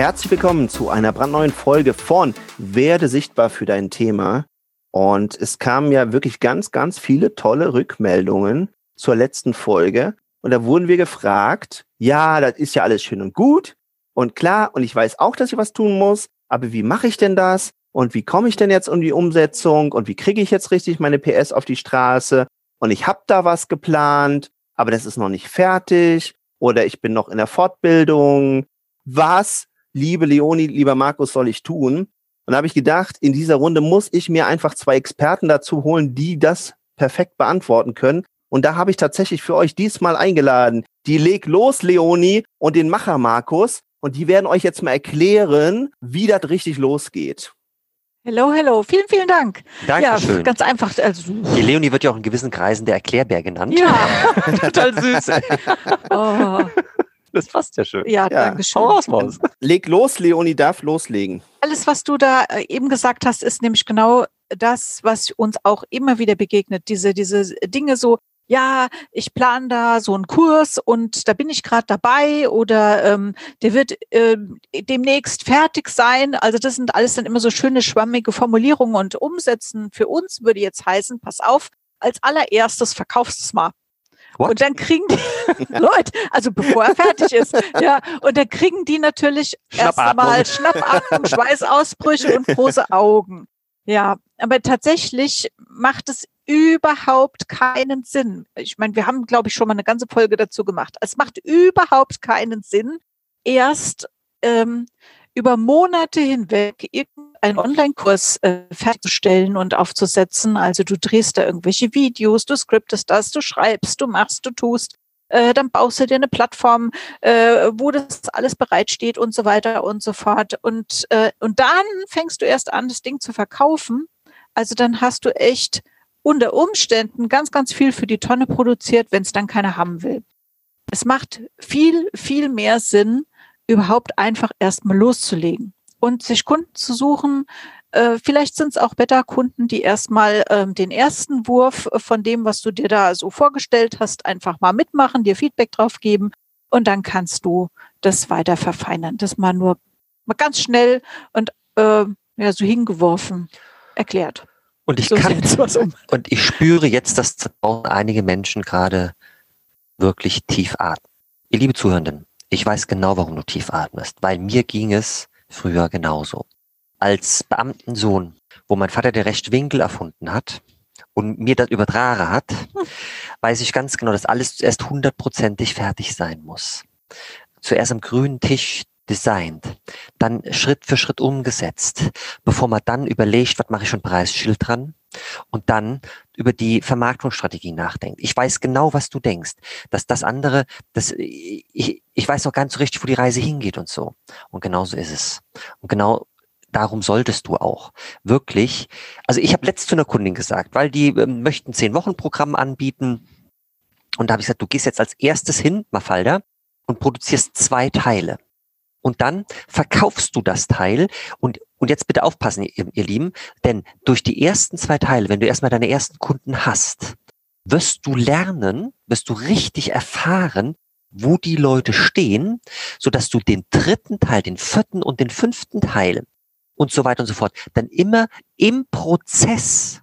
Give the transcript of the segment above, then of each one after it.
Herzlich willkommen zu einer brandneuen Folge von Werde sichtbar für dein Thema. Und es kamen ja wirklich ganz, ganz viele tolle Rückmeldungen zur letzten Folge. Und da wurden wir gefragt, ja, das ist ja alles schön und gut und klar. Und ich weiß auch, dass ich was tun muss. Aber wie mache ich denn das? Und wie komme ich denn jetzt um die Umsetzung? Und wie kriege ich jetzt richtig meine PS auf die Straße? Und ich habe da was geplant, aber das ist noch nicht fertig. Oder ich bin noch in der Fortbildung. Was liebe Leonie, lieber Markus, soll ich tun? Und da habe ich gedacht, in dieser Runde muss ich mir einfach zwei Experten dazu holen, die das perfekt beantworten können. Und da habe ich tatsächlich für euch diesmal eingeladen, die Leg los Leonie und den Macher Markus. Und die werden euch jetzt mal erklären, wie das richtig losgeht. Hello, hello. Vielen, vielen Dank. Dankeschön. Ja, ganz einfach. Also, die Leonie wird ja auch in gewissen Kreisen der Erklärbär genannt. Ja, total süß. Oh. Das passt ja schön. Ja, ja. danke schön. Raus, Maus. Leg los, Leonie darf loslegen. Alles, was du da äh, eben gesagt hast, ist nämlich genau das, was uns auch immer wieder begegnet. Diese, diese Dinge so, ja, ich plane da so einen Kurs und da bin ich gerade dabei oder ähm, der wird äh, demnächst fertig sein. Also das sind alles dann immer so schöne schwammige Formulierungen und umsetzen. Für uns würde jetzt heißen, pass auf, als allererstes verkaufst du es mal. What? Und dann kriegen die Leute, also bevor er fertig ist, ja, und dann kriegen die natürlich erstmal Schnappatmung, Schweißausbrüche und große Augen. Ja, aber tatsächlich macht es überhaupt keinen Sinn. Ich meine, wir haben, glaube ich, schon mal eine ganze Folge dazu gemacht. Es macht überhaupt keinen Sinn, erst ähm, über Monate hinweg irgendeinen Online-Kurs äh, fertigzustellen und aufzusetzen. Also du drehst da irgendwelche Videos, du skriptest das, du schreibst, du machst, du tust. Äh, dann baust du dir eine Plattform, äh, wo das alles bereitsteht und so weiter und so fort. Und, äh, und dann fängst du erst an, das Ding zu verkaufen. Also dann hast du echt unter Umständen ganz, ganz viel für die Tonne produziert, wenn es dann keiner haben will. Es macht viel, viel mehr Sinn, überhaupt einfach erstmal loszulegen und sich Kunden zu suchen. Äh, vielleicht sind es auch Beta-Kunden, die erstmal ähm, den ersten Wurf von dem, was du dir da so vorgestellt hast, einfach mal mitmachen, dir Feedback drauf geben und dann kannst du das weiter verfeinern. Das mal nur mal ganz schnell und äh, ja, so hingeworfen erklärt. Und ich so kann, um. und ich spüre jetzt, dass einige Menschen gerade wirklich tief atmen. Ihr liebe Zuhörenden, ich weiß genau, warum du tief atmest, weil mir ging es früher genauso. Als Beamtensohn, wo mein Vater der Rechtwinkel erfunden hat und mir das übertragen hat, hm. weiß ich ganz genau, dass alles zuerst hundertprozentig fertig sein muss. Zuerst am grünen Tisch designt, dann Schritt für Schritt umgesetzt, bevor man dann überlegt, was mache ich schon Preisschild dran und dann über die Vermarktungsstrategie nachdenkt. Ich weiß genau, was du denkst, dass das andere, das, ich, ich weiß noch ganz so richtig, wo die Reise hingeht und so. Und genau so ist es. Und genau darum solltest du auch wirklich, also ich habe letzt zu einer Kundin gesagt, weil die äh, möchten zehn Wochen Programm anbieten und da habe ich gesagt, du gehst jetzt als erstes hin, Mafalda, und produzierst zwei Teile. Und dann verkaufst du das Teil und, und jetzt bitte aufpassen, ihr, ihr Lieben, denn durch die ersten zwei Teile, wenn du erstmal deine ersten Kunden hast, wirst du lernen, wirst du richtig erfahren, wo die Leute stehen, so dass du den dritten Teil, den vierten und den fünften Teil und so weiter und so fort, dann immer im Prozess,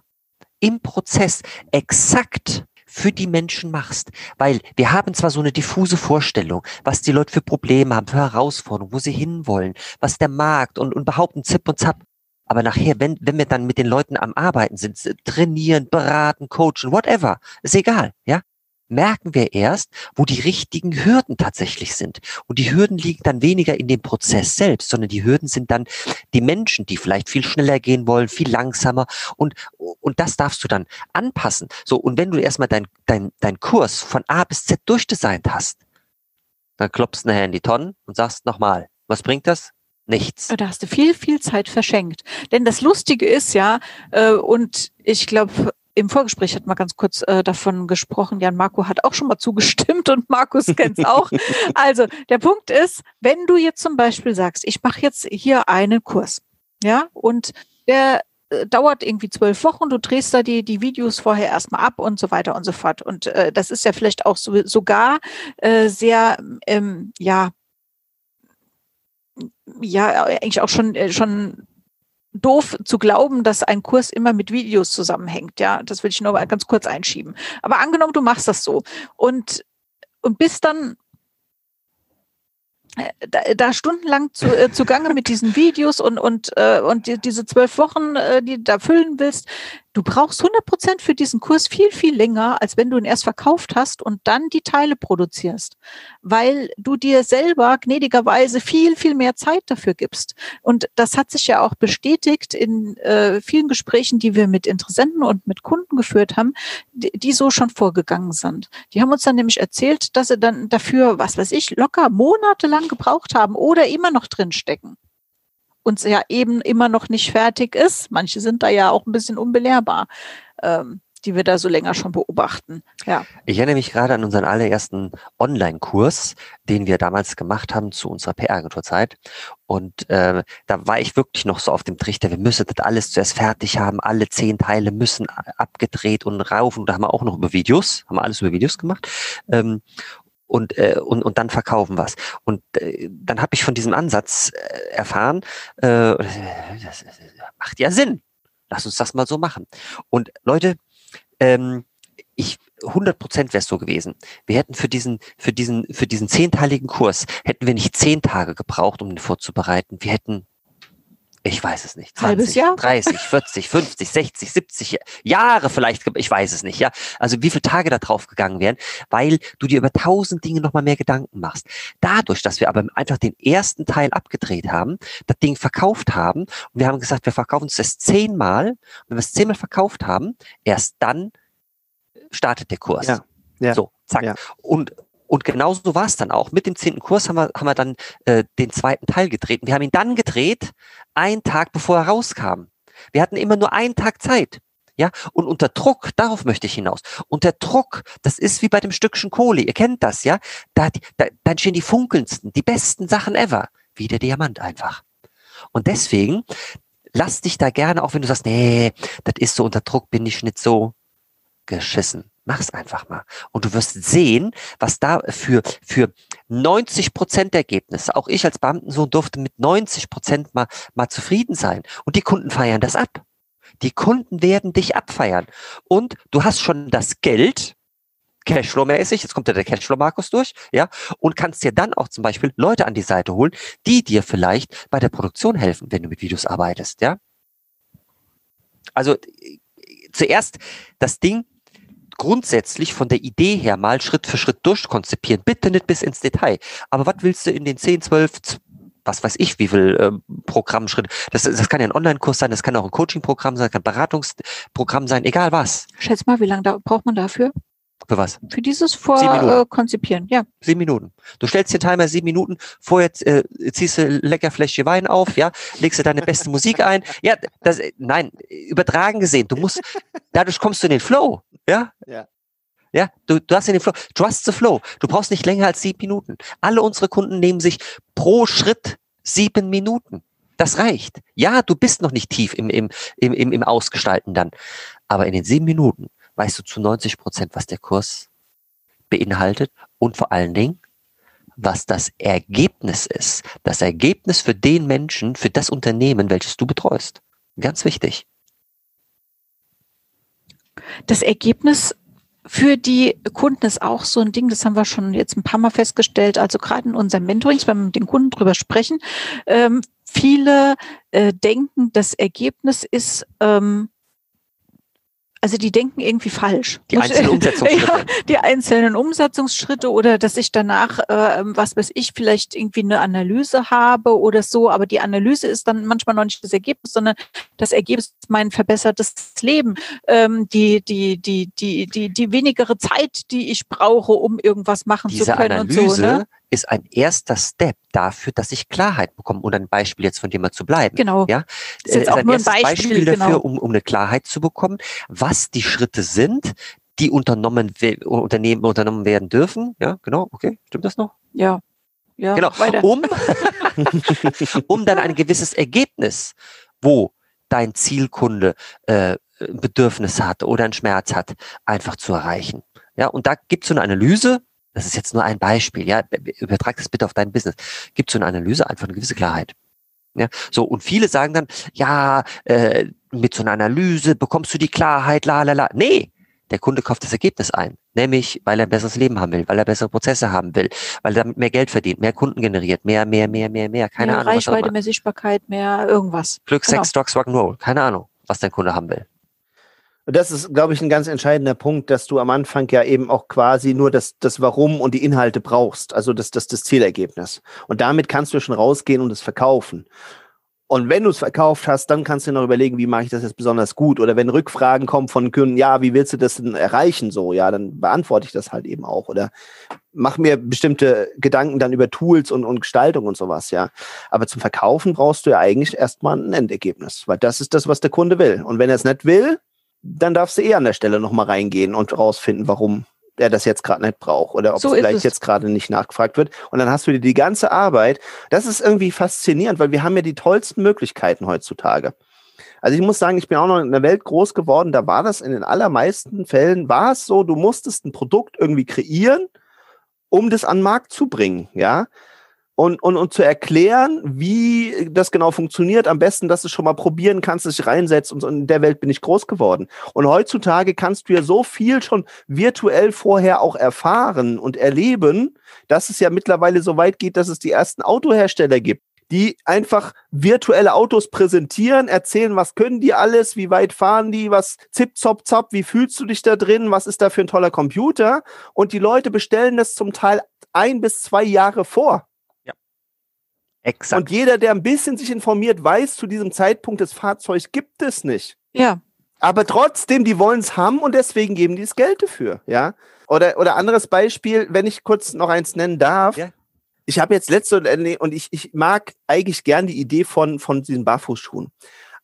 im Prozess exakt für die Menschen machst. Weil wir haben zwar so eine diffuse Vorstellung, was die Leute für Probleme haben, für Herausforderungen, wo sie hinwollen, was der Markt und, und behaupten Zip und Zap. Aber nachher, wenn, wenn wir dann mit den Leuten am Arbeiten sind, trainieren, beraten, coachen, whatever, ist egal, ja, merken wir erst, wo die richtigen Hürden tatsächlich sind. Und die Hürden liegen dann weniger in dem Prozess selbst, sondern die Hürden sind dann die Menschen, die vielleicht viel schneller gehen wollen, viel langsamer. Und, und das darfst du dann anpassen. So, und wenn du erstmal dein, dein, dein Kurs von A bis Z durchdesignt hast, dann klopfst du nachher in die Tonnen und sagst nochmal, was bringt das? Nichts. Da hast du viel, viel Zeit verschenkt. Denn das Lustige ist ja, äh, und ich glaube, im Vorgespräch hat man ganz kurz äh, davon gesprochen. Jan Marco hat auch schon mal zugestimmt und Markus kennt es auch. also der Punkt ist, wenn du jetzt zum Beispiel sagst, ich mache jetzt hier einen Kurs, ja, und der äh, dauert irgendwie zwölf Wochen, du drehst da die, die Videos vorher erstmal ab und so weiter und so fort. Und äh, das ist ja vielleicht auch so, sogar äh, sehr, ähm, ja, ja, eigentlich auch schon, äh, schon doof zu glauben, dass ein Kurs immer mit Videos zusammenhängt. Ja, das will ich nur mal ganz kurz einschieben. Aber angenommen, du machst das so und, und bist dann äh, da, da stundenlang zu, äh, zugange mit diesen Videos und, und, äh, und die, diese zwölf Wochen, äh, die du da füllen willst, Du brauchst 100 Prozent für diesen Kurs viel, viel länger, als wenn du ihn erst verkauft hast und dann die Teile produzierst, weil du dir selber gnädigerweise viel, viel mehr Zeit dafür gibst. Und das hat sich ja auch bestätigt in äh, vielen Gesprächen, die wir mit Interessenten und mit Kunden geführt haben, die, die so schon vorgegangen sind. Die haben uns dann nämlich erzählt, dass sie dann dafür, was weiß ich, locker monatelang gebraucht haben oder immer noch drin stecken uns ja eben immer noch nicht fertig ist. Manche sind da ja auch ein bisschen unbelehrbar, ähm, die wir da so länger schon beobachten. Ja. Ich erinnere mich gerade an unseren allerersten Online-Kurs, den wir damals gemacht haben zu unserer PR-Agenturzeit. Und äh, da war ich wirklich noch so auf dem Trichter, wir müssen das alles zuerst fertig haben, alle zehn Teile müssen abgedreht und rauf. Und da haben wir auch noch über Videos, haben wir alles über Videos gemacht. Ähm, und, äh, und, und dann verkaufen was. Und äh, dann habe ich von diesem Ansatz äh, erfahren, äh, das, das macht ja Sinn. Lass uns das mal so machen. Und Leute, ähm, ich 100 Prozent wäre es so gewesen. Wir hätten für diesen, für diesen, für diesen zehnteiligen Kurs hätten wir nicht zehn Tage gebraucht, um ihn vorzubereiten. Wir hätten ich weiß es nicht. 20, Halbes Jahr? 30, 40, 50, 60, 70 Jahre vielleicht, ich weiß es nicht, ja. Also wie viele Tage da drauf gegangen wären, weil du dir über tausend Dinge nochmal mehr Gedanken machst. Dadurch, dass wir aber einfach den ersten Teil abgedreht haben, das Ding verkauft haben und wir haben gesagt, wir verkaufen es das zehnmal und wenn wir es zehnmal verkauft haben, erst dann startet der Kurs. Ja. Ja. So, zack. Ja. Und und genauso war es dann auch. Mit dem zehnten Kurs haben wir, haben wir dann äh, den zweiten Teil gedreht. wir haben ihn dann gedreht, einen Tag bevor er rauskam. Wir hatten immer nur einen Tag Zeit. Ja, und unter Druck, darauf möchte ich hinaus. Unter Druck, das ist wie bei dem Stückchen Kohle, ihr kennt das, ja? Da, da, da entstehen die funkelndsten, die besten Sachen ever. Wie der Diamant einfach. Und deswegen, lass dich da gerne, auch wenn du sagst, nee, das ist so unter Druck, bin ich nicht so geschissen. Mach's einfach mal. Und du wirst sehen, was da für, für 90 Prozent Ergebnisse, auch ich als Beamtensohn durfte mit 90 Prozent mal, mal zufrieden sein. Und die Kunden feiern das ab. Die Kunden werden dich abfeiern. Und du hast schon das Geld, Cashflow-mäßig, jetzt kommt ja der Cashflow-Markus durch, ja, und kannst dir dann auch zum Beispiel Leute an die Seite holen, die dir vielleicht bei der Produktion helfen, wenn du mit Videos arbeitest, ja. Also zuerst das Ding grundsätzlich von der Idee her mal Schritt für Schritt durchkonzipieren. Bitte nicht bis ins Detail. Aber was willst du in den 10, 12, was weiß ich, wie viel äh, Programmschritte. Das, das kann ja ein Online-Kurs sein, das kann auch ein Coaching-Programm sein, das kann ein Beratungsprogramm sein, egal was. Schätz mal, wie lange da braucht man dafür? Für was? Für dieses Vorkonzipieren, äh, ja. Sieben Minuten. Du stellst den Timer sieben Minuten, vorher äh, ziehst du lecker Fläschchen Wein auf, ja, legst du deine beste Musik ein. Ja, das, nein, übertragen gesehen, du musst, dadurch kommst du in den Flow, ja. Ja. Ja, du, du hast in den Flow. Trust the Flow. Du brauchst nicht länger als sieben Minuten. Alle unsere Kunden nehmen sich pro Schritt sieben Minuten. Das reicht. Ja, du bist noch nicht tief im, im, im, im, im Ausgestalten dann. Aber in den sieben Minuten weißt du zu 90 Prozent, was der Kurs beinhaltet und vor allen Dingen, was das Ergebnis ist. Das Ergebnis für den Menschen, für das Unternehmen, welches du betreust. Ganz wichtig. Das Ergebnis für die Kunden ist auch so ein Ding, das haben wir schon jetzt ein paar Mal festgestellt, also gerade in unseren Mentorings, wenn wir mit den Kunden drüber sprechen, ähm, viele äh, denken, das Ergebnis ist ähm, also die denken irgendwie falsch. Die einzelnen Umsetzungsschritte. ja, die einzelnen Umsetzungsschritte oder dass ich danach, äh, was weiß ich, vielleicht irgendwie eine Analyse habe oder so, aber die Analyse ist dann manchmal noch nicht das Ergebnis, sondern das Ergebnis ist mein verbessertes Leben. Ähm, die, die, die, die, die, die wenigere Zeit, die ich brauche, um irgendwas machen Diese zu können Analyse, und so. Ne? Ist ein erster Step dafür, dass ich Klarheit bekomme. Und ein Beispiel jetzt von dem mal zu bleiben. Genau. Ja, ist jetzt äh, auch ein nur ein Beispiel, Beispiel dafür, genau. um, um eine Klarheit zu bekommen, was die Schritte sind, die unternommen, Unternehmen unternommen werden dürfen. Ja, genau. Okay, stimmt das noch? Ja. Ja, Genau. weiter. Um, um dann ein gewisses Ergebnis, wo dein Zielkunde äh, ein Bedürfnis hat oder einen Schmerz hat, einfach zu erreichen. Ja, und da gibt es so eine Analyse, das ist jetzt nur ein Beispiel, ja, übertrag das bitte auf dein Business. Gibt so eine Analyse einfach eine gewisse Klarheit. Ja, so, und viele sagen dann, ja, äh, mit so einer Analyse bekommst du die Klarheit, la la la. Nee, der Kunde kauft das Ergebnis ein. Nämlich, weil er ein besseres Leben haben will, weil er bessere Prozesse haben will, weil er damit mehr Geld verdient, mehr Kunden generiert, mehr, mehr, mehr, mehr, mehr, keine mehr Ahnung. Reichweite, mehr Sichtbarkeit, mehr irgendwas. Glück, Genau. Sex, Drugs, Rock'n'Roll. Keine Ahnung, was dein Kunde haben will. Und das ist, glaube ich, ein ganz entscheidender Punkt, dass du am Anfang ja eben auch quasi nur das, das Warum und die Inhalte brauchst, also das, das, das Zielergebnis. Und damit kannst du schon rausgehen und es verkaufen. Und wenn du es verkauft hast, dann kannst du dir noch überlegen, wie mache ich das jetzt besonders gut? Oder wenn Rückfragen kommen von Kunden, ja, wie willst du das denn erreichen? So, ja, dann beantworte ich das halt eben auch. Oder mach mir bestimmte Gedanken dann über Tools und, und Gestaltung und sowas, ja. Aber zum Verkaufen brauchst du ja eigentlich erstmal ein Endergebnis, weil das ist das, was der Kunde will. Und wenn er es nicht will, dann darfst du eher an der Stelle nochmal reingehen und rausfinden, warum er das jetzt gerade nicht braucht oder ob So es vielleicht es. jetzt gerade nicht nachgefragt wird. Und dann hast du dir die ganze Arbeit. Das ist irgendwie faszinierend, weil wir haben ja die tollsten Möglichkeiten heutzutage. Also ich muss sagen, ich bin auch noch in einer Welt groß geworden, da war das in den allermeisten Fällen, war es so, du musstest ein Produkt irgendwie kreieren, um das an den Markt zu bringen, ja. Und, und, und zu erklären, wie das genau funktioniert, am besten, dass du schon mal probieren kannst, dich reinsetzt und in der Welt bin ich groß geworden. Und heutzutage kannst du ja so viel schon virtuell vorher auch erfahren und erleben, dass es ja mittlerweile so weit geht, dass es die ersten Autohersteller gibt, die einfach virtuelle Autos präsentieren, erzählen, was können die alles, wie weit fahren die, was zip, zop, zop, wie fühlst du dich da drin, was ist da für ein toller Computer? Und die Leute bestellen das zum Teil ein bis zwei Jahre vor. Exakt. Und jeder, der ein bisschen sich informiert, weiß, zu diesem Zeitpunkt das Fahrzeug gibt es nicht. Ja, Aber trotzdem, die wollen es haben und deswegen geben die das Geld dafür, ja. Oder, oder anderes Beispiel, wenn ich kurz noch eins nennen darf. Ja. Ich habe jetzt letzte und ich, ich mag eigentlich gern die Idee von, von diesen Barfußschuhen.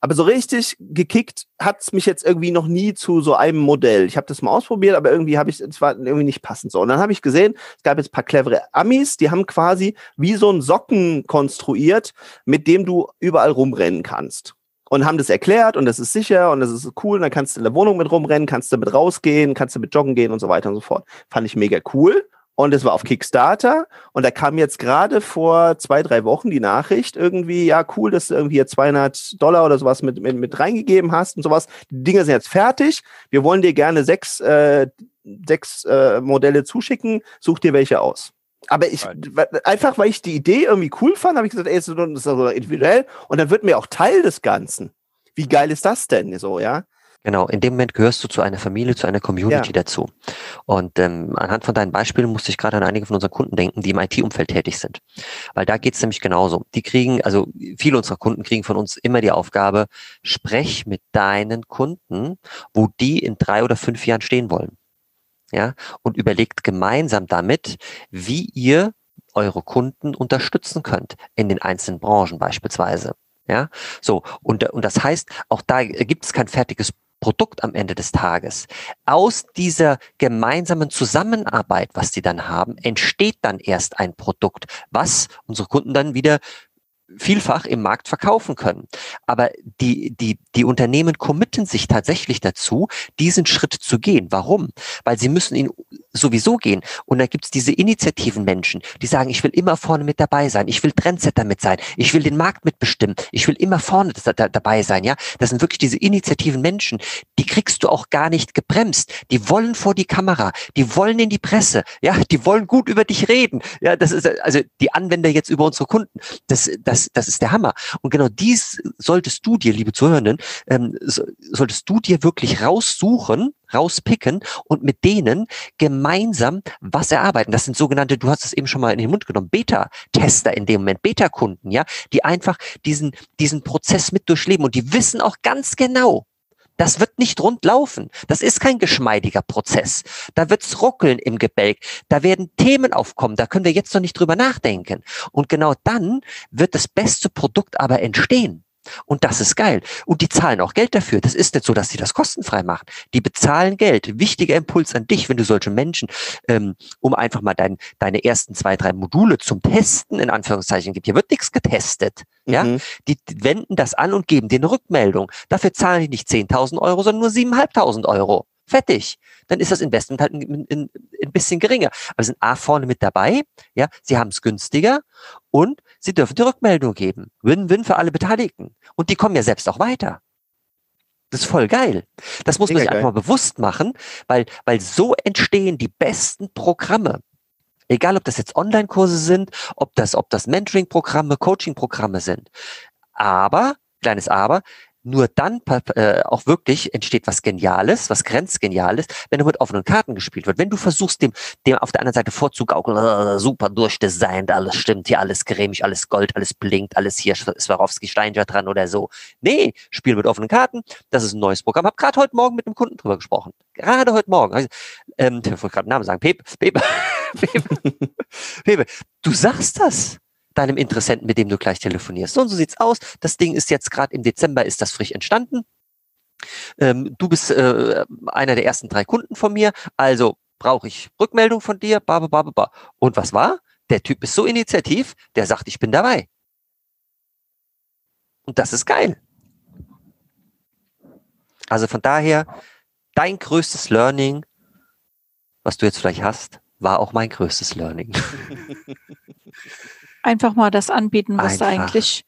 Aber so richtig gekickt hat es mich jetzt irgendwie noch nie zu so einem Modell. Ich habe das mal ausprobiert, aber irgendwie habe ich es war irgendwie nicht passend so. Und dann habe ich gesehen, es gab jetzt ein paar clevere Amis, die haben quasi wie so ein Socken konstruiert, mit dem du überall rumrennen kannst und haben das erklärt und das ist sicher und das ist cool und dann kannst du in der Wohnung mit rumrennen, kannst du mit rausgehen, kannst du mit joggen gehen und so weiter und so fort. Fand ich mega cool. Und es war auf Kickstarter und da kam jetzt gerade vor zwei, drei Wochen die Nachricht irgendwie, ja cool, dass du irgendwie hier 200 Dollar oder sowas mit, mit, mit reingegeben hast und sowas. Die Dinge sind jetzt fertig. Wir wollen dir gerne sechs, äh, sechs äh, Modelle zuschicken. Such dir welche aus. Aber ich, einfach weil ich die Idee irgendwie cool fand, habe ich gesagt, ey, das ist so- das ist so individuell und dann wird mir auch Teil des Ganzen. Wie geil ist das denn so, ja? Genau, in dem Moment gehörst du zu einer Familie, zu einer Community Ja. dazu. Und ähm, anhand von deinen Beispielen musste ich gerade an einige von unseren Kunden denken, die im IT-Umfeld tätig sind. Weil da geht's nämlich genauso. Die kriegen, also viele unserer Kunden kriegen von uns immer die Aufgabe, sprech mit deinen Kunden, wo die in drei oder fünf Jahren stehen wollen. Ja, und überlegt gemeinsam damit, wie ihr eure Kunden unterstützen könnt in den einzelnen Branchen beispielsweise. Ja, so, und, und das heißt, auch da gibt es kein fertiges Produkt am Ende des Tages. Aus dieser gemeinsamen Zusammenarbeit, was die dann haben, entsteht dann erst ein Produkt, was unsere Kunden dann wieder vielfach im Markt verkaufen können. Aber die, die, die Unternehmen committen sich tatsächlich dazu, diesen Schritt zu gehen. Warum? Weil sie müssen ihn sowieso gehen. Und da gibt's diese Initiativen Menschen, die sagen, ich will immer vorne mit dabei sein, ich will Trendsetter mit sein, ich will den Markt mitbestimmen, ich will immer vorne da, da, dabei sein. Ja, Das sind wirklich diese Initiativen Menschen, die kriegst du auch gar nicht gebremst. Die wollen vor die Kamera, die wollen in die Presse, ja, die wollen gut über dich reden. Ja, das ist also die Anwender jetzt über unsere Kunden. Das, das, das ist der Hammer. Und genau dies solltest du dir, liebe Zuhörenden, ähm, so, solltest du dir wirklich raussuchen, rauspicken und mit denen gemeinsam was erarbeiten. Das sind sogenannte, du hast es eben schon mal in den Mund genommen, Beta-Tester in dem Moment, Beta-Kunden, ja, die einfach diesen, diesen Prozess mit durchleben und die wissen auch ganz genau, Das wird nicht rund laufen. Das ist kein geschmeidiger Prozess. Da wird's ruckeln im Gebälk. Da werden Themen aufkommen. Da können wir jetzt noch nicht drüber nachdenken. Und genau dann wird das beste Produkt aber entstehen. Und das ist geil. Und die zahlen auch Geld dafür. Das ist nicht so, dass sie das kostenfrei machen. Die bezahlen Geld. Wichtiger Impuls an dich, wenn du solche Menschen, ähm, um einfach mal dein, deine ersten zwei, drei Module zum Testen in Anführungszeichen gibt. Hier wird nichts getestet. Ja, mhm. die wenden das an und geben dir eine Rückmeldung. Dafür zahlen die nicht 10.000 Euro, sondern nur 7.500 Euro. Fertig. Dann ist das Investment halt ein, ein, ein bisschen geringer. Aber sind A vorne mit dabei, ja, sie haben es günstiger und sie dürfen die Rückmeldung geben. Win-win für alle Beteiligten. Und die kommen ja selbst auch weiter. Das ist voll geil. Das muss man sich geil. einfach mal bewusst machen, weil, weil so entstehen die besten Programme. Egal, ob das jetzt Online-Kurse sind, ob das, ob das Mentoring-Programme, Coaching-Programme sind. Aber, kleines Aber, nur dann äh, auch wirklich entsteht was Geniales, was grenzgeniales, wenn er mit offenen Karten gespielt wird. Wenn du versuchst, dem, dem auf der anderen Seite vorzugaukeln, äh, super durchdesignt, alles stimmt, hier alles cremig, alles Gold, alles blinkt, alles hier Swarovski Steinger dran oder so. Nee, Spiel mit offenen Karten, das ist ein neues Programm. Hab gerade heute Morgen mit einem Kunden drüber gesprochen. Gerade heute Morgen. Also, ähm, ich wollte gerade Namen sagen. Pepe, Pepe, Pepe, Pepe, du sagst das deinem Interessenten, mit dem du gleich telefonierst. So und so sieht's aus. Das Ding ist jetzt gerade im Dezember ist das frisch entstanden. Ähm, du bist äh, einer der ersten drei Kunden von mir, also brauche ich Rückmeldung von dir. Ba, ba, ba, ba. Und was war? Der Typ ist so initiativ, der sagt, ich bin dabei. Und das ist geil. Also von daher, dein größtes Learning, was du jetzt vielleicht hast, war auch mein größtes Learning. Einfach mal das anbieten, was Einfach. da eigentlich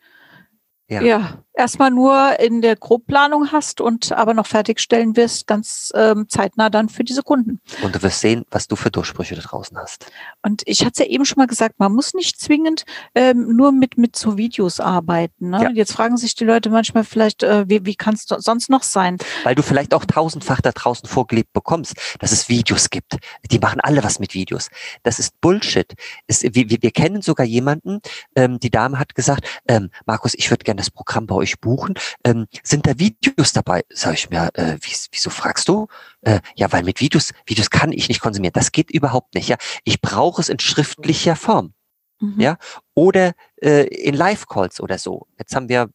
ja. ja, erstmal nur in der Grobplanung hast und aber noch fertigstellen wirst, ganz ähm, zeitnah dann für diese Kunden. Und du wirst sehen, was du für Durchbrüche da draußen hast. Und ich hatte es ja eben schon mal gesagt, man muss nicht zwingend ähm, nur mit, mit so Videos arbeiten. Ne? Ja. Jetzt fragen sich die Leute manchmal vielleicht, äh, wie, wie kann es sonst noch sein? Weil du vielleicht auch tausendfach da draußen vorgelebt bekommst, dass es Videos gibt. Die machen alle was mit Videos. Das ist Bullshit. Es, wir, wir, wir kennen sogar jemanden, ähm, die Dame hat gesagt, ähm, Markus, ich würde gerne das Programm bei euch buchen. Ähm, sind da Videos dabei? Sag ich mir, äh, wie, wieso fragst du? Äh, ja, weil mit Videos, Videos kann ich nicht konsumieren. Das geht überhaupt nicht. Ja, ich brauche es in schriftlicher Form. Mhm. Ja, oder äh, in Live-Calls oder so. Jetzt haben wir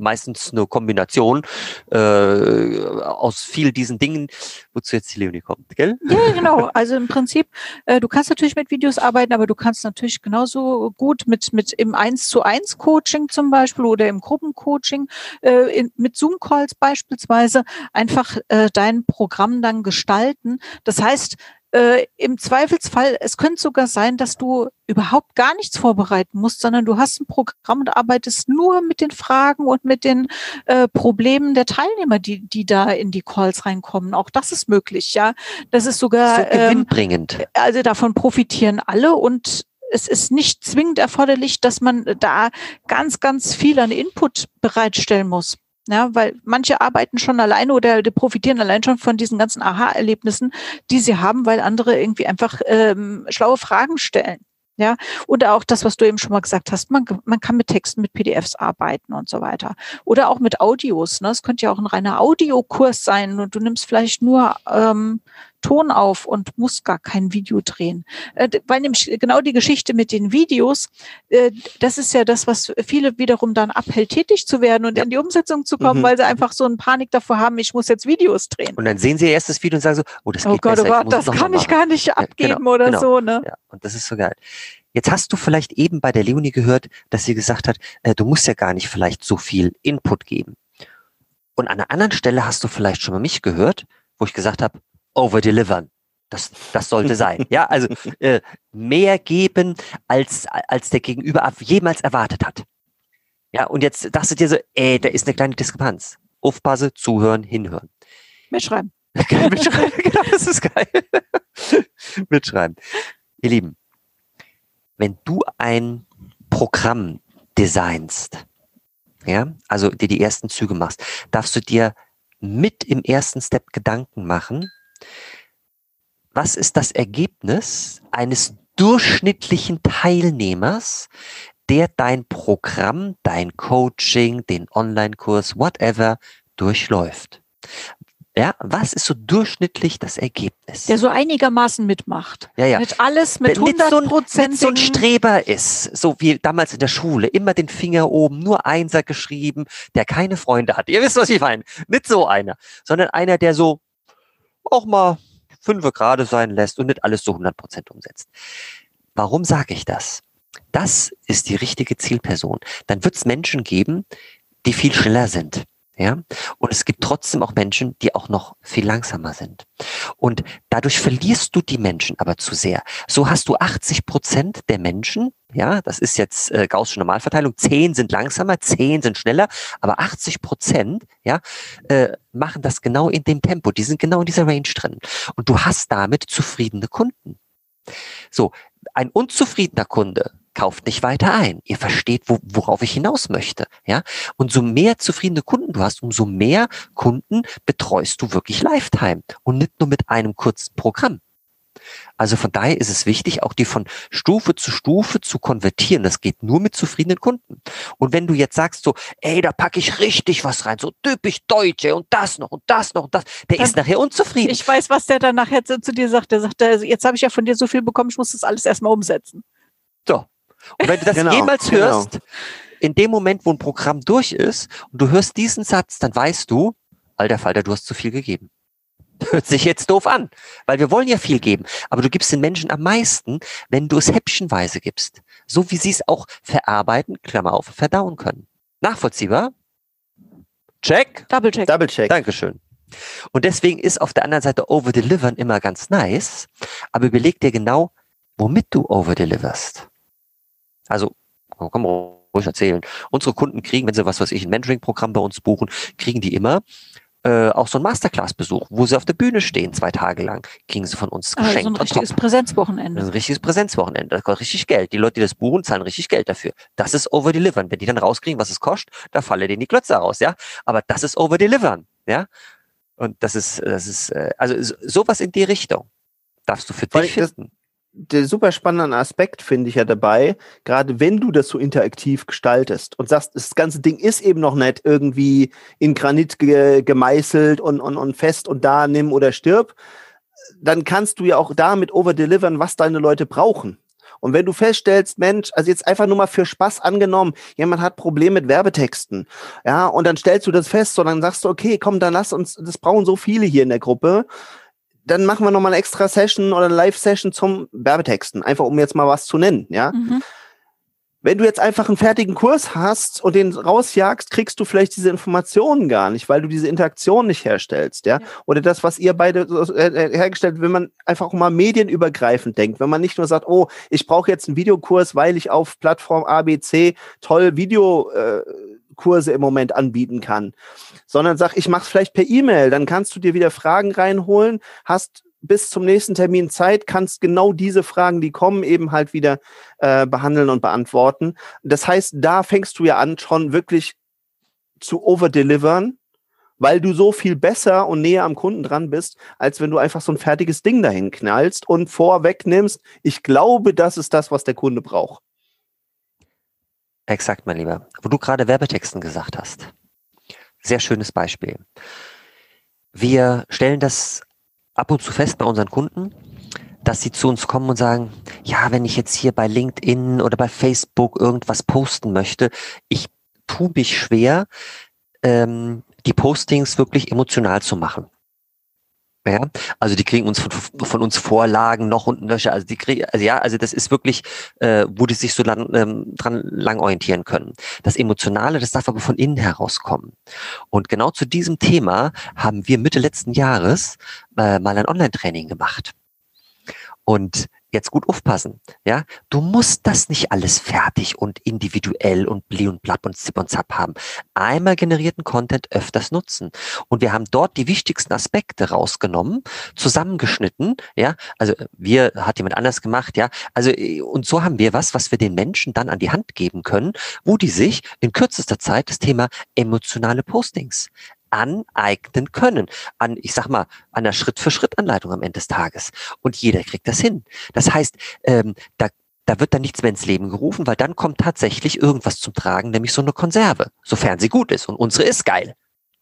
meistens eine Kombination äh, aus viel diesen Dingen, wozu jetzt die Leonie kommt, gell? Ja, genau. Also im Prinzip, äh, du kannst natürlich mit Videos arbeiten, aber du kannst natürlich genauso gut mit, mit im 1 zu 1 Coaching zum Beispiel oder im Gruppencoaching, äh, in, mit Zoom-Calls beispielsweise einfach äh, dein Programm dann gestalten. Das heißt, äh, im Zweifelsfall, es könnte sogar sein, dass du überhaupt gar nichts vorbereiten musst, sondern du hast ein Programm und arbeitest nur mit den Fragen und mit den äh, Problemen der Teilnehmer, die, die da in die Calls reinkommen. Auch das ist möglich, ja. Das ist sogar so gewinnbringend. Ähm, also davon profitieren alle und es ist nicht zwingend erforderlich, dass man da ganz, ganz viel an Input bereitstellen muss. Ja, weil manche arbeiten schon alleine oder profitieren allein schon von diesen ganzen Aha-Erlebnissen, die sie haben, weil andere irgendwie einfach ähm, schlaue Fragen stellen. Ja, oder auch das, was du eben schon mal gesagt hast, man, man kann mit Texten, mit PDFs arbeiten und so weiter. Oder auch mit Audios. Ne? Es könnte ja auch ein reiner Audiokurs sein und du nimmst vielleicht nur ähm, Ton auf und musst gar kein Video drehen. Äh, weil nämlich genau die Geschichte mit den Videos, äh, das ist ja das, was viele wiederum dann abhält, tätig zu werden und ja. in die Umsetzung zu kommen, mhm. weil sie einfach so eine Panik davor haben, ich muss jetzt Videos drehen. Und dann sehen sie ihr erstes Video und sagen so, oh, das oh geht oh Gott, besser, oh Gott, das kann ich gar nicht abgeben ja, genau, oder genau. so. Ne? Ja, und das ist so geil. Jetzt hast du vielleicht eben bei der Leonie gehört, dass sie gesagt hat, äh, du musst ja gar nicht vielleicht so viel Input geben. Und an einer anderen Stelle hast du vielleicht schon mal mich gehört, wo ich gesagt habe, overdelivern. Das, das sollte sein. Ja, also äh, mehr geben, als, als der Gegenüber jemals erwartet hat. Ja, und jetzt dachtest du dir so, ey, da ist eine kleine Diskrepanz. Aufpasse, zuhören, hinhören. Mitschreiben. Mitschreiben, genau, das ist geil. Mitschreiben. Ihr Lieben, wenn du ein Programm designst, ja, also dir die ersten Züge machst, darfst du dir mit im ersten Step Gedanken machen, was ist das Ergebnis eines durchschnittlichen Teilnehmers, der dein Programm, dein Coaching, den Online-Kurs, whatever, durchläuft. Ja, was ist so durchschnittlich das Ergebnis? Der so einigermaßen mitmacht. Ja, ja. Mit alles mit 100 Prozent. So ein Streber ist, so wie damals in der Schule, immer den Finger oben, nur Einser geschrieben, der keine Freunde hat. Ihr wisst, was ich meine. Nicht so einer, sondern einer, der so auch mal fünf gerade sein lässt und nicht alles so 100 Prozent umsetzt. Warum sage ich das? Das ist die richtige Zielperson. Dann wird es Menschen geben, die viel schneller sind. Ja, und es gibt trotzdem auch Menschen, die auch noch viel langsamer sind. Und dadurch verlierst du die Menschen aber zu sehr. So hast du 80 Prozent der Menschen, ja, das ist jetzt äh, Gaußsche Normalverteilung, 10 sind langsamer, 10 sind schneller, aber 80 Prozent, ja, äh, machen das genau in dem Tempo. Die sind genau in dieser Range drin. Und du hast damit zufriedene Kunden. So, ein unzufriedener Kunde kauft nicht weiter ein. Ihr versteht, wo, worauf ich hinaus möchte. Ja? Und so mehr zufriedene Kunden du hast, umso mehr Kunden betreust du wirklich Lifetime und nicht nur mit einem kurzen Programm. Also von daher ist es wichtig, auch die von Stufe zu Stufe zu konvertieren. Das geht nur mit zufriedenen Kunden. Und wenn du jetzt sagst so, ey, da packe ich richtig was rein, so typisch Deutsche und das noch und das noch und das, der dann, ist nachher unzufrieden. Ich weiß, was der dann nachher zu, zu dir sagt. Der sagt, jetzt habe ich ja von dir so viel bekommen, ich muss das alles erstmal umsetzen. So, und wenn du das genau, jemals genau. hörst, in dem Moment, wo ein Programm durch ist und du hörst diesen Satz, dann weißt du, alter Falter, du hast zu viel gegeben. Hört sich jetzt doof an, weil wir wollen ja viel geben. Aber du gibst den Menschen am meisten, wenn du es häppchenweise gibst. So wie sie es auch verarbeiten, Klammer auf, verdauen können. Nachvollziehbar? Check? Double check. Double check. Dankeschön. Und deswegen ist auf der anderen Seite Overdelivern immer ganz nice, aber überleg dir genau, womit du overdeliverst. Also, komm ruhig erzählen. Unsere Kunden kriegen, wenn sie was weiß ich, ein Mentoring-Programm bei uns buchen, kriegen die immer äh, auch so ein Masterclass-Besuch, wo sie auf der Bühne stehen, zwei Tage lang, kriegen sie von uns geschenkt. Also ein richtiges Präsenzwochenende. Ein richtiges Präsenzwochenende. Das kostet richtig Geld. Die Leute, die das buchen, zahlen richtig Geld dafür. Das ist Overdelivern. Wenn die dann rauskriegen, was es kostet, da fallen denen die Klötze raus, ja. Aber das ist Overdelivern, ja. Und das ist, das ist, äh, also sowas in die Richtung darfst du für dich finden der super spannende Aspekt finde ich ja dabei, gerade wenn du das so interaktiv gestaltest und sagst, das ganze Ding ist eben noch nicht irgendwie in Granit ge gemeißelt und, und, und fest und da nimm oder stirb, dann kannst du ja auch damit overdelivern, was deine Leute brauchen. Und wenn du feststellst, Mensch, also jetzt einfach nur mal für Spaß angenommen, jemand hat Probleme mit Werbetexten, ja, und dann stellst du das fest, dann sagst du, okay, komm, dann lass uns, das brauchen so viele hier in der Gruppe, dann machen wir nochmal eine extra Session oder eine Live-Session zum Werbetexten, einfach um jetzt mal was zu nennen, ja. Mhm. Wenn du jetzt einfach einen fertigen Kurs hast und den rausjagst, kriegst du vielleicht diese Informationen gar nicht, weil du diese Interaktion nicht herstellst, ja. ja. Oder das, was ihr beide hergestellt, wenn man einfach mal medienübergreifend denkt, wenn man nicht nur sagt, oh, ich brauche jetzt einen Videokurs, weil ich auf Plattform ABC toll Video äh, Kurse im Moment anbieten kann, sondern sag, ich mache es vielleicht per E-Mail, dann kannst du dir wieder Fragen reinholen, hast bis zum nächsten Termin Zeit, kannst genau diese Fragen, die kommen, eben halt wieder äh, behandeln und beantworten. Das heißt, da fängst du ja an, schon wirklich zu overdelivern, weil du so viel besser und näher am Kunden dran bist, als wenn du einfach so ein fertiges Ding dahin knallst und vorwegnimmst, ich glaube, das ist das, was der Kunde braucht. Exakt, mein Lieber. Wo du gerade Werbetexten gesagt hast. Sehr schönes Beispiel. Wir stellen das ab und zu fest bei unseren Kunden, dass sie zu uns kommen und sagen, ja, wenn ich jetzt hier bei LinkedIn oder bei Facebook irgendwas posten möchte, ich tue mich schwer, ähm, die Postings wirklich emotional zu machen. Ja, also die kriegen uns von, von, uns Vorlagen noch und nöcher. Also die kriegen, also ja, also das ist wirklich, äh, wo die sich so lang, ähm, dran lang orientieren können. Das Emotionale, das darf aber von innen herauskommen. Und genau zu diesem Thema haben wir Mitte letzten Jahres äh, mal ein Online-Training gemacht. Und jetzt gut aufpassen, ja. Du musst das nicht alles fertig und individuell und bli und blapp und zip und zap haben. Einmal generierten Content öfters nutzen. Und wir haben dort die wichtigsten Aspekte rausgenommen, zusammengeschnitten, ja. Also wir, hat jemand anders gemacht, ja. Also, und so haben wir was, was wir den Menschen dann an die Hand geben können, wo die sich in kürzester Zeit das Thema emotionale Postings aneignen können. An, ich sag mal, an der Schritt-für-Schritt-Anleitung am Ende des Tages. Und jeder kriegt das hin. Das heißt, ähm, da da wird dann nichts mehr ins Leben gerufen, weil dann kommt tatsächlich irgendwas zum Tragen, nämlich so eine Konserve, sofern sie gut ist. Und unsere ist geil.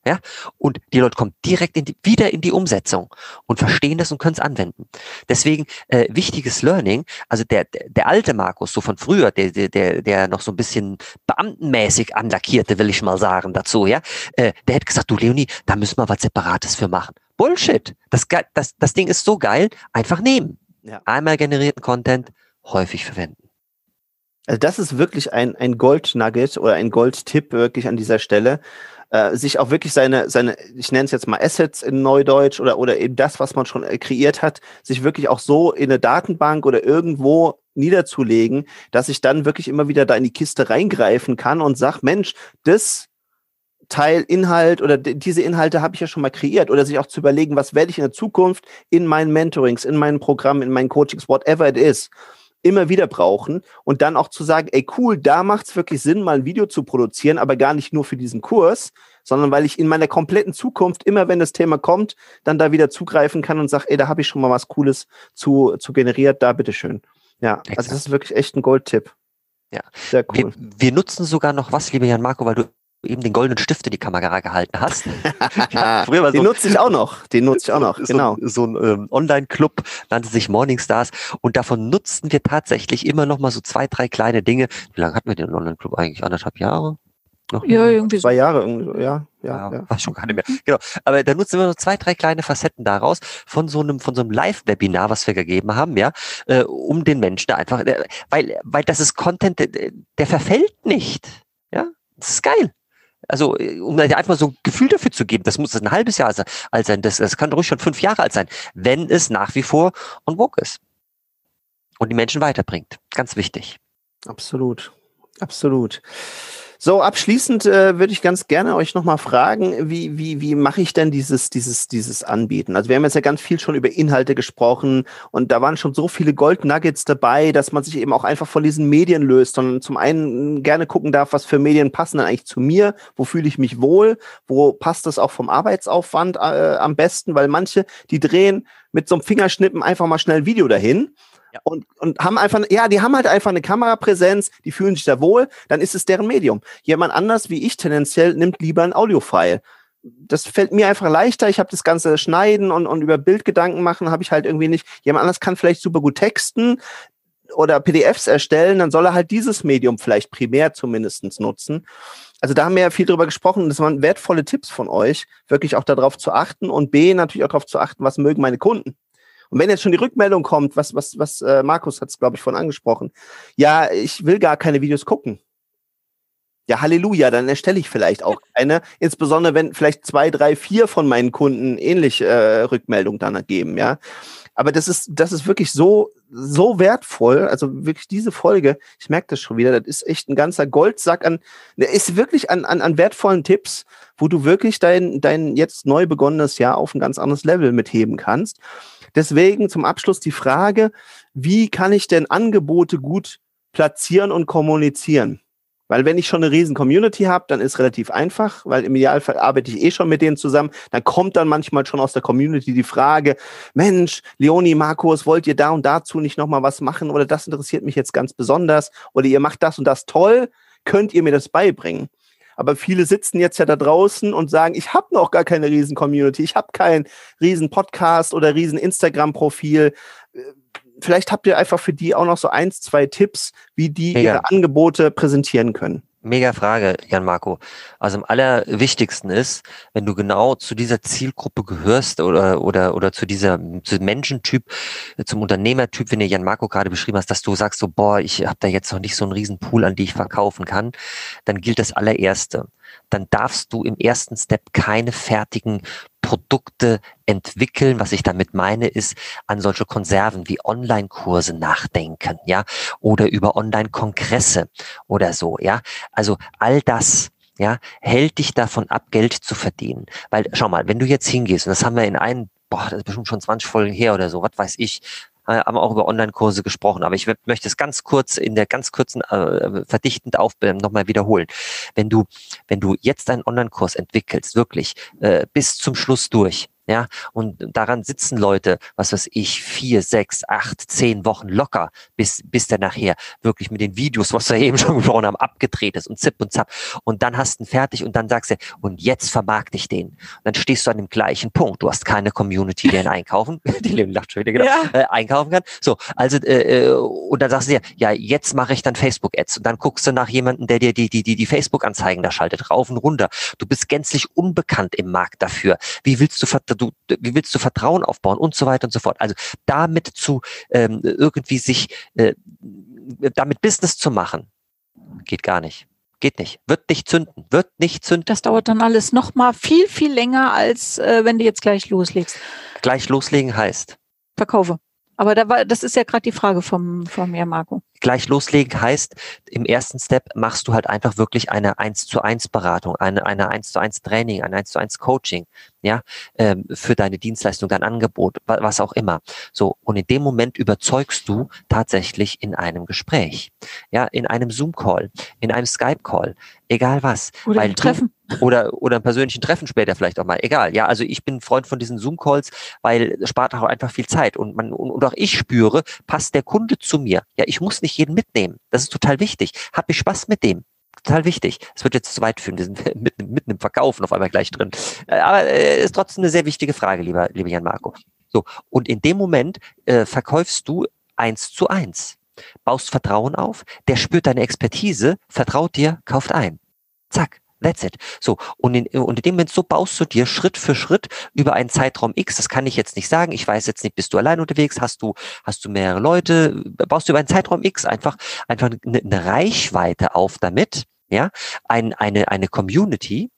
Ja? Und die Leute kommen direkt in die, wieder in die Umsetzung und verstehen das und können es anwenden. Deswegen äh, wichtiges Learning, also der, der, der alte Markus, so von früher, der, der, der noch so ein bisschen beamtenmäßig anlackierte, will ich mal sagen, dazu, ja, äh, der hätte gesagt, du Leonie, da müssen wir was Separates für machen. Bullshit. Das, das, das Ding ist so geil, einfach nehmen. Ja. Einmal generierten Content häufig verwenden. Also das ist wirklich ein, ein Gold-Nugget oder ein Gold-Tipp wirklich an dieser Stelle äh, sich auch wirklich seine, seine, ich nenne es jetzt mal Assets in Neudeutsch oder, oder eben das, was man schon äh, kreiert hat, sich wirklich auch so in eine Datenbank oder irgendwo niederzulegen, dass ich dann wirklich immer wieder da in die Kiste reingreifen kann und sag, Mensch, das Teil Inhalt oder diese Inhalte habe ich ja schon mal kreiert. Oder sich auch zu überlegen, was werde ich in der Zukunft in meinen Mentorings, in meinen Programmen, in meinen Coachings, whatever it is, immer wieder brauchen und dann auch zu sagen, ey cool, da macht es wirklich Sinn, mal ein Video zu produzieren, aber gar nicht nur für diesen Kurs, sondern weil ich in meiner kompletten Zukunft immer, wenn das Thema kommt, dann da wieder zugreifen kann und sage, ey, da habe ich schon mal was Cooles zu, zu generiert, da bitteschön. Ja, Exakt. also das ist wirklich echt ein Goldtipp. Ja, sehr cool. Wir, wir nutzen sogar noch was, lieber Jan Marco, weil du eben den goldenen Stift in die Kamera gehalten hast. ja, früher war so, den nutze ich auch noch. Den nutze ich auch noch, so, genau. So, ein ähm, Online-Club nannte sich Morningstars und davon nutzten wir tatsächlich immer noch mal so zwei, drei kleine Dinge. Wie lange hatten wir den Online-Club eigentlich? Anderthalb Jahre? Noch ja, irgendwie zwei so. Jahre, ja, ja, ja, ja. schon gar nicht mehr. Genau. Aber da nutzen wir noch zwei, drei kleine Facetten daraus von so einem, von so einem Live-Webinar, was wir gegeben haben, ja, äh, um den Menschen da einfach, äh, weil, weil das ist Content, der, der verfällt nicht. Ja, das ist geil. Also, äh, um einfach mal so ein Gefühl dafür zu geben, das muss ein halbes Jahr alt sein, das, das kann ruhig schon fünf Jahre alt sein, wenn es nach wie vor on vogue ist. Und die Menschen weiterbringt. Ganz wichtig. Absolut. Absolut. So, abschließend äh, würde ich ganz gerne euch nochmal fragen, wie, wie, wie mache ich denn dieses, dieses, dieses Anbieten? Also wir haben jetzt ja ganz viel schon über Inhalte gesprochen und da waren schon so viele Gold Nuggets dabei, dass man sich eben auch einfach von diesen Medien löst, sondern zum einen gerne gucken darf, was für Medien passen dann eigentlich zu mir, wo fühle ich mich wohl, wo passt das auch vom Arbeitsaufwand äh, am besten, weil manche, die drehen mit so einem Fingerschnippen einfach mal schnell Video dahin. Und, und haben einfach, ja, die haben halt einfach eine Kamerapräsenz, die fühlen sich da wohl, dann ist es deren Medium. Jemand anders wie ich tendenziell nimmt lieber ein Audiofile. Das fällt mir einfach leichter. Ich habe das ganze Schneiden und, und über Bildgedanken machen, habe ich halt irgendwie nicht. Jemand anders kann vielleicht super gut texten oder PDFs erstellen, dann soll er halt dieses Medium vielleicht primär zumindest nutzen. Also da haben wir ja viel drüber gesprochen. Das waren wertvolle Tipps von euch, wirklich auch darauf zu achten und B, natürlich auch darauf zu achten, was mögen meine Kunden. Und wenn jetzt schon die Rückmeldung kommt, was, was, was äh, Markus hat es, glaube ich, von angesprochen, ja, ich will gar keine Videos gucken. Ja, Halleluja, dann erstelle ich vielleicht auch eine, insbesondere wenn vielleicht zwei, drei, vier von meinen Kunden ähnlich äh, Rückmeldung dann geben, ja. Aber das ist, das ist wirklich so, so wertvoll. Also wirklich diese Folge, ich merke das schon wieder, das ist echt ein ganzer Goldsack an, ist wirklich an, an, an wertvollen Tipps, wo du wirklich dein, dein jetzt neu begonnenes Jahr auf ein ganz anderes Level mitheben kannst. Deswegen zum Abschluss die Frage, wie kann ich denn Angebote gut platzieren und kommunizieren? Weil wenn ich schon eine riesen Community habe, dann ist relativ einfach, weil im Idealfall arbeite ich eh schon mit denen zusammen. Dann kommt dann manchmal schon aus der Community die Frage, Mensch, Leonie, Markus, wollt ihr da und dazu nicht nochmal was machen? Oder das interessiert mich jetzt ganz besonders. Oder ihr macht das und das toll. Könnt ihr mir das beibringen? Aber viele sitzen jetzt ja da draußen und sagen, ich habe noch gar keine riesen Community, ich habe keinen riesen Podcast oder riesen Instagram-Profil. Vielleicht habt ihr einfach für die auch noch so eins, zwei Tipps, wie die Mega. ihre Angebote präsentieren können. Mega Frage, Jan Marco. Also am allerwichtigsten ist, wenn du genau zu dieser Zielgruppe gehörst oder oder oder zu dieser zu Menschentyp, zum Unternehmertyp, wenn du Jan Marco gerade beschrieben hast, dass du sagst so, boah, ich habe da jetzt noch nicht so einen riesen Pool, an die ich verkaufen kann, dann gilt das allererste. Dann darfst du im ersten Step keine fertigen Produkte entwickeln. Was ich damit meine, ist an solche Konserven wie Online-Kurse nachdenken, ja, oder über Online-Kongresse oder so, ja. Also all das, ja, hält dich davon ab, Geld zu verdienen. Weil, schau mal, wenn du jetzt hingehst, und das haben wir in einem, boah, das ist bestimmt schon 20 Folgen her oder so, was weiß ich, äh, haben auch über Online-Kurse gesprochen, aber ich möchte es ganz kurz in der ganz kurzen äh, verdichtend auf nochmal wiederholen. Wenn du wenn du jetzt einen Online-Kurs entwickelst, wirklich äh, bis zum Schluss durch, Ja, und daran sitzen Leute, was weiß ich, vier, sechs, acht, zehn Wochen locker, bis, bis der nachher wirklich mit den Videos, was wir eben schon gesprochen haben, abgedreht ist und zip und zap. Und dann hast du ihn fertig und dann sagst du, und jetzt vermarkte ich den. Und dann stehst du an dem gleichen Punkt. Du hast keine Community, die ihn einkaufen, die Leon lacht schon wieder, genau, ja. äh, einkaufen kann. So, also, äh, äh, und dann sagst du dir, ja, jetzt mache ich dann Facebook-Ads. Und dann guckst du nach jemandem, der dir die, die, die, die Facebook-Anzeigen da schaltet, rauf und runter. Du bist gänzlich unbekannt im Markt dafür. Wie willst du du, wie willst du Vertrauen aufbauen und so weiter und so fort. Also damit zu ähm, irgendwie sich äh, damit Business zu machen, geht gar nicht. Geht nicht. Wird nicht zünden. Wird nicht zünden. Das dauert dann alles noch mal viel, viel länger, als äh, wenn du jetzt gleich loslegst. Gleich loslegen heißt? Verkaufe. Aber da war, das ist ja gerade die Frage vom, von mir, Marco. Gleich loslegen heißt, im ersten Step machst du halt einfach wirklich eine 1 zu 1 Beratung, eine, eine 1 zu 1 Training, ein 1 zu 1 Coaching, ja, ähm, für deine Dienstleistung, dein Angebot, was auch immer. So. Und in dem Moment überzeugst du tatsächlich in einem Gespräch, ja, in einem Zoom-Call, in einem Skype-Call, egal was. Oder weil Treffen. oder, oder ein persönlichen Treffen später vielleicht auch mal. Egal. Ja, also ich bin Freund von diesen Zoom-Calls, weil es spart auch einfach viel Zeit. Und man, und, und auch ich spüre, passt der Kunde zu mir. Ja, ich muss nicht jeden mitnehmen. Das ist total wichtig. Hab ich Spaß mit dem? Total wichtig. Es wird jetzt zu weit führen. Wir sind mitten, mitten im Verkaufen auf einmal gleich drin. Äh, aber äh, ist trotzdem eine sehr wichtige Frage, lieber, lieber Jan Marco. So. Und in dem Moment äh, verkaufst du eins zu eins baust Vertrauen auf, der spürt deine Expertise, vertraut dir, kauft ein. Zack. That's it. So, und in, und in dem Moment so baust du dir Schritt für Schritt über einen Zeitraum X, das kann ich jetzt nicht sagen, ich weiß jetzt nicht, bist du allein unterwegs, hast du, hast du mehrere Leute, baust du über einen Zeitraum X einfach, einfach eine, eine Reichweite auf damit, ja, ein, eine, eine Community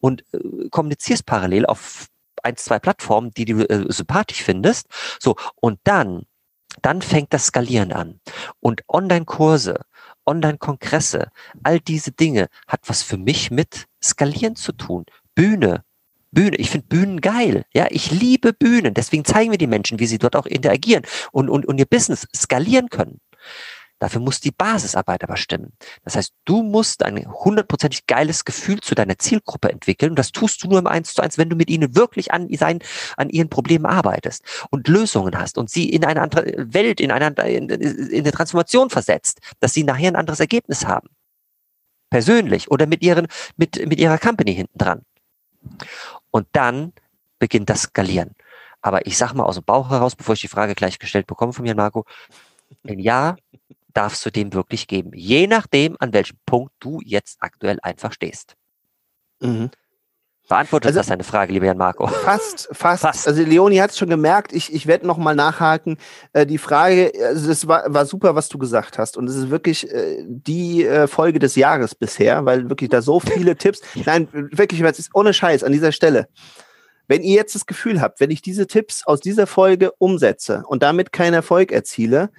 und äh, kommunizierst parallel auf ein, zwei Plattformen, die du äh, sympathisch findest. So, und dann, dann fängt das Skalieren an. Und Online-Kurse, Online-Kongresse, all diese Dinge hat was für mich mit Skalieren zu tun. Bühne, Bühne. Ich finde Bühnen geil. Ja, ich liebe Bühnen. Deswegen zeigen wir die Menschen, wie sie dort auch interagieren und, und, und ihr Business skalieren können. Dafür muss die Basisarbeit aber stimmen. Das heißt, du musst ein hundertprozentig geiles Gefühl zu deiner Zielgruppe entwickeln. Und das tust du nur im Eins zu eins, wenn du mit ihnen wirklich an, sein, an ihren Problemen arbeitest und Lösungen hast und sie in eine andere Welt, in eine, in, in eine Transformation versetzt, dass sie nachher ein anderes Ergebnis haben. Persönlich oder mit ihren, mit, mit ihrer Company hinten dran. Und dann beginnt das Skalieren. Aber ich sag mal aus dem Bauch heraus, bevor ich die Frage gleich gestellt bekomme von mir, Marco, ein Ja darfst du dem wirklich geben. Je nachdem, an welchem Punkt du jetzt aktuell einfach stehst. Mhm. Beantwortet also, das deine Frage, lieber Jan Marco? Fast, fast. fast. Also Leonie hat es schon gemerkt, ich, ich werde nochmal nachhaken. Äh, die Frage, also das war, war super, was du gesagt hast. Und es ist wirklich äh, die äh, Folge des Jahres bisher, weil wirklich da so viele Tipps. Nein, wirklich, es ist ohne Scheiß an dieser Stelle. Wenn ihr jetzt das Gefühl habt, wenn ich diese Tipps aus dieser Folge umsetze und damit keinen Erfolg erziele,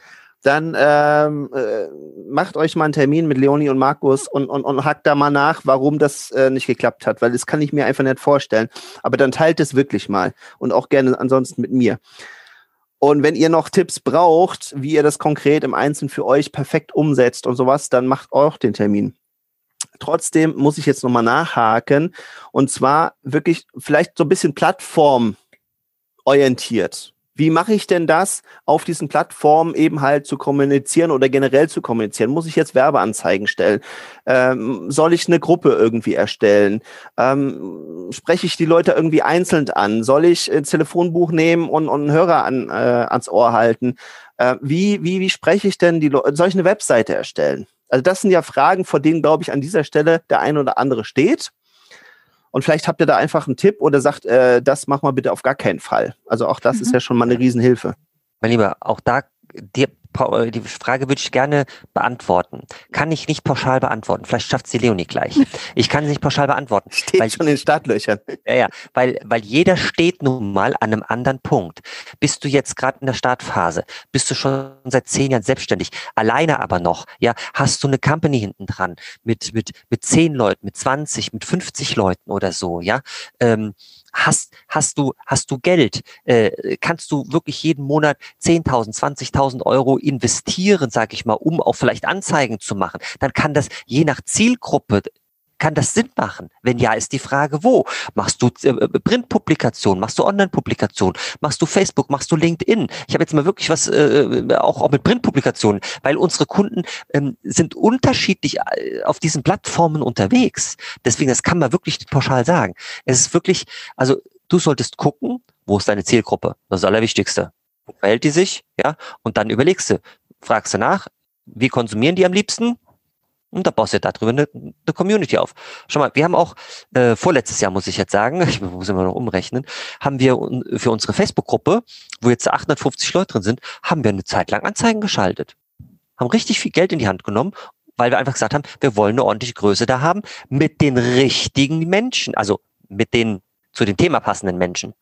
dann ähm, äh, macht euch mal einen Termin mit Leonie und Markus und, und, und hackt da mal nach, warum das äh, nicht geklappt hat, weil das kann ich mir einfach nicht vorstellen. Aber dann teilt es wirklich mal und auch gerne ansonsten mit mir. Und wenn ihr noch Tipps braucht, wie ihr das konkret im Einzelnen für euch perfekt umsetzt und sowas, dann macht auch den Termin. Trotzdem muss ich jetzt nochmal nachhaken und zwar wirklich vielleicht so ein bisschen plattformorientiert wie mache ich denn das, auf diesen Plattformen eben halt zu kommunizieren oder generell zu kommunizieren? Muss ich jetzt Werbeanzeigen stellen? Ähm, soll ich eine Gruppe irgendwie erstellen? Ähm, spreche ich die Leute irgendwie einzeln an? Soll ich ein Telefonbuch nehmen und, und einen Hörer an, äh, ans Ohr halten? Äh, wie, wie, wie spreche ich denn die Leute? Soll ich eine Webseite erstellen? Also das sind ja Fragen, vor denen, glaube ich, an dieser Stelle der eine oder andere steht. Und vielleicht habt ihr da einfach einen Tipp oder sagt, äh, das machen wir bitte auf gar keinen Fall. Also auch das mhm. ist ja schon mal eine Riesenhilfe. Mein Lieber, auch da dir die Frage würde ich gerne beantworten. Kann ich nicht pauschal beantworten. Vielleicht schafft sie Leonie gleich. Ich kann sie nicht pauschal beantworten. Steht weil, schon in Startlöchern. Ja, ja, weil, weil jeder steht nun mal an einem anderen Punkt. Bist du jetzt gerade in der Startphase? Bist du schon seit zehn Jahren selbstständig? Alleine aber noch? Ja, hast du eine Company hinten dran mit, mit, mit zehn Leuten, mit 20, mit 50 Leuten oder so? Ja, ähm, hast, hast du, hast du Geld? Äh, kannst du wirklich jeden Monat 10.000, 20.000 Euro investieren, sage ich mal, um auch vielleicht Anzeigen zu machen? Dann kann das je nach Zielgruppe kann das Sinn machen? Wenn ja, ist die Frage, wo? Machst du äh, äh Printpublikation, machst du Online-Publikation, machst du Facebook, machst du LinkedIn? Ich habe jetzt mal wirklich was äh, äh auch, auch mit Printpublikationen, weil unsere Kunden ähm, sind unterschiedlich äh, auf diesen Plattformen unterwegs. Deswegen, das kann man wirklich pauschal sagen. Es ist wirklich, also du solltest gucken, wo ist deine Zielgruppe? Das ist das Allerwichtigste. Wo verhält die sich? Ja, und dann überlegst du, fragst du nach, wie konsumieren die am liebsten? Und da baust du darüber eine, eine Community auf. Schau mal, wir haben auch äh, vorletztes Jahr, muss ich jetzt sagen, ich muss immer noch umrechnen, haben wir für unsere Facebook-Gruppe, wo jetzt 850 Leute drin sind, haben wir eine Zeit lang Anzeigen geschaltet. Haben richtig viel Geld in die Hand genommen, weil wir einfach gesagt haben, wir wollen eine ordentliche Größe da haben mit den richtigen Menschen, also mit den zu dem Thema passenden Menschen.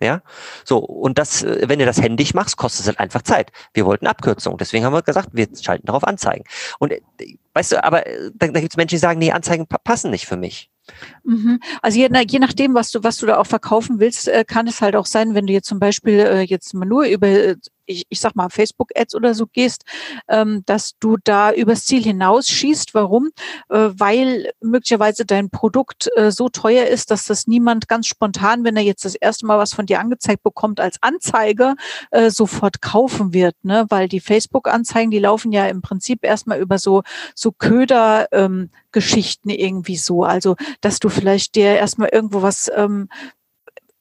Ja, so und das, äh, wenn du das händisch machst, kostet es halt einfach Zeit. Wir wollten Abkürzung, deswegen haben wir gesagt, wir schalten darauf Anzeigen. Und äh, weißt du, aber äh, da, da gibt es Menschen, die sagen, nee, Anzeigen passen nicht für mich. Mhm. Also je, je, nachdem, was du, was du da auch verkaufen willst, kann es halt auch sein, wenn du jetzt zum Beispiel jetzt mal nur über ich, ich sag mal, Facebook-Ads oder so gehst, ähm, dass du da übers Ziel hinausschießt. Warum? Äh, weil möglicherweise dein Produkt äh, so teuer ist, dass das niemand ganz spontan, wenn er jetzt das erste Mal was von dir angezeigt bekommt als Anzeige, äh, sofort kaufen wird. Ne? Weil die Facebook-Anzeigen, die laufen ja im Prinzip erstmal über so, so Köder. Ähm, Geschichten irgendwie so. Also, dass du vielleicht dir erstmal irgendwo was ähm, äh,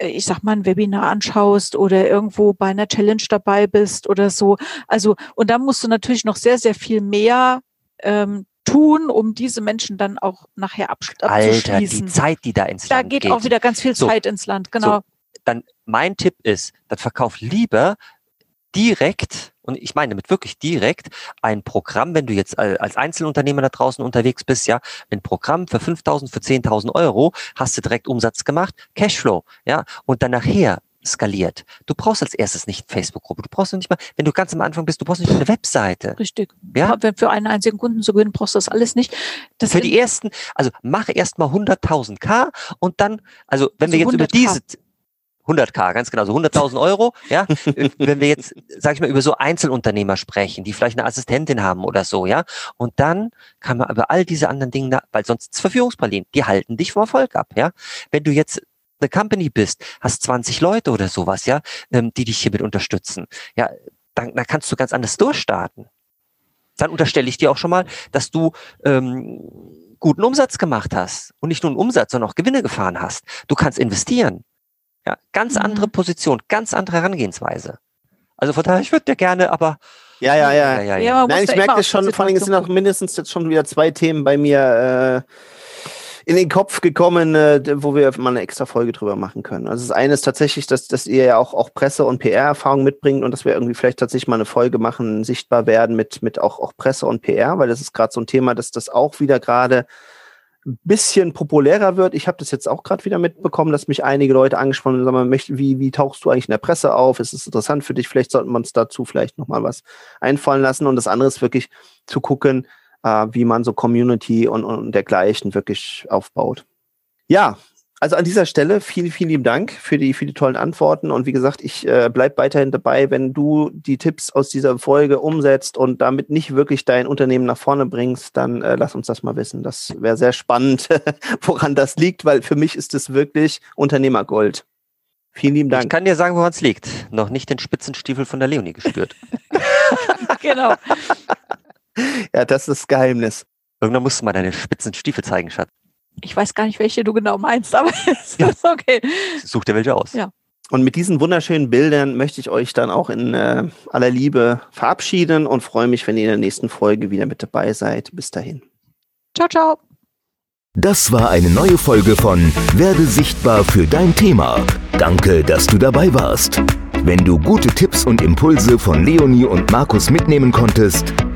ich sag mal, ein Webinar anschaust oder irgendwo bei einer Challenge dabei bist oder so. Also, und da musst du natürlich noch sehr, sehr viel mehr ähm, tun, um diese Menschen dann auch nachher abschließen. Alter, die Zeit, die da ins da Land geht. Da geht auch wieder ganz viel so, Zeit ins Land, genau. So, dann mein Tipp ist, dann verkauf lieber direkt und ich meine damit wirklich direkt ein Programm, wenn du jetzt als Einzelunternehmer da draußen unterwegs bist, ja, ein Programm für 5.000, für 10.000 Euro, hast du direkt Umsatz gemacht, Cashflow, ja, und dann nachher skaliert. Du brauchst als erstes nicht Facebook-Gruppe. Du brauchst nicht mal, wenn du ganz am Anfang bist, du brauchst nicht eine Webseite. Richtig. Ja. Für einen einzigen Kunden zu gewinnen, brauchst du das alles nicht. Das Für die ersten, also mach erst mal 100.000 K und dann, also wenn also wir jetzt über diese, 100k, ganz genau, so 100.000 Euro, ja. Wenn wir jetzt, sag ich mal, über so Einzelunternehmer sprechen, die vielleicht eine Assistentin haben oder so, ja. Und dann kann man über all diese anderen Dinge, weil sonst Verführungspralinen, die halten dich vom Erfolg ab, ja. Wenn du jetzt eine Company bist, hast 20 Leute oder sowas, ja, ähm, die dich hiermit unterstützen, ja, dann, dann kannst du ganz anders durchstarten. Dann unterstelle ich dir auch schon mal, dass du ähm, guten Umsatz gemacht hast und nicht nur einen Umsatz, sondern auch Gewinne gefahren hast. Du kannst investieren. Ja, ganz mhm. andere Position, ganz andere Herangehensweise. Also von daher, ich würde dir gerne, aber. Ja, ja, ja. ja, ja, ja. Nein, ich merke das schon, vor allem sind auch mindestens jetzt schon wieder zwei Themen bei mir äh, in den Kopf gekommen, äh, wo wir mal eine extra Folge drüber machen können. Also das eine ist tatsächlich, dass, dass ihr ja auch, auch Presse- und PR-Erfahrung mitbringt und dass wir irgendwie vielleicht tatsächlich mal eine Folge machen, sichtbar werden mit, mit auch, auch Presse und PR, weil das ist gerade so ein Thema, dass das auch wieder gerade ein bisschen populärer wird. Ich habe das jetzt auch gerade wieder mitbekommen, dass mich einige Leute angesprochen haben, möchte, wie, wie tauchst du eigentlich in der Presse auf? Ist es interessant für dich? Vielleicht sollten wir uns dazu vielleicht nochmal was einfallen lassen. Und das andere ist wirklich zu gucken, äh, wie man so Community und, und dergleichen wirklich aufbaut. Ja, also an dieser Stelle vielen, vielen lieben Dank für die, für die tollen Antworten. Und wie gesagt, ich äh, bleibe weiterhin dabei, wenn du die Tipps aus dieser Folge umsetzt und damit nicht wirklich dein Unternehmen nach vorne bringst, dann äh, lass uns das mal wissen. Das wäre sehr spannend, woran das liegt, weil für mich ist es wirklich Unternehmergold. Vielen lieben Dank. Ich kann dir sagen, woran es liegt. Noch nicht den Spitzenstiefel von der Leonie gespürt. genau. ja, das ist das Geheimnis. Irgendwann musst du mal deine Spitzenstiefel zeigen, Schatz. Ich weiß gar nicht, welche du genau meinst, aber ist ja. okay. Such dir welche aus. Ja. Und mit diesen wunderschönen Bildern möchte ich euch dann auch in äh, aller Liebe verabschieden und freue mich, wenn ihr in der nächsten Folge wieder mit dabei seid. Bis dahin. Ciao, ciao. Das war eine neue Folge von Werde sichtbar für dein Thema. Danke, dass du dabei warst. Wenn du gute Tipps und Impulse von Leonie und Markus mitnehmen konntest,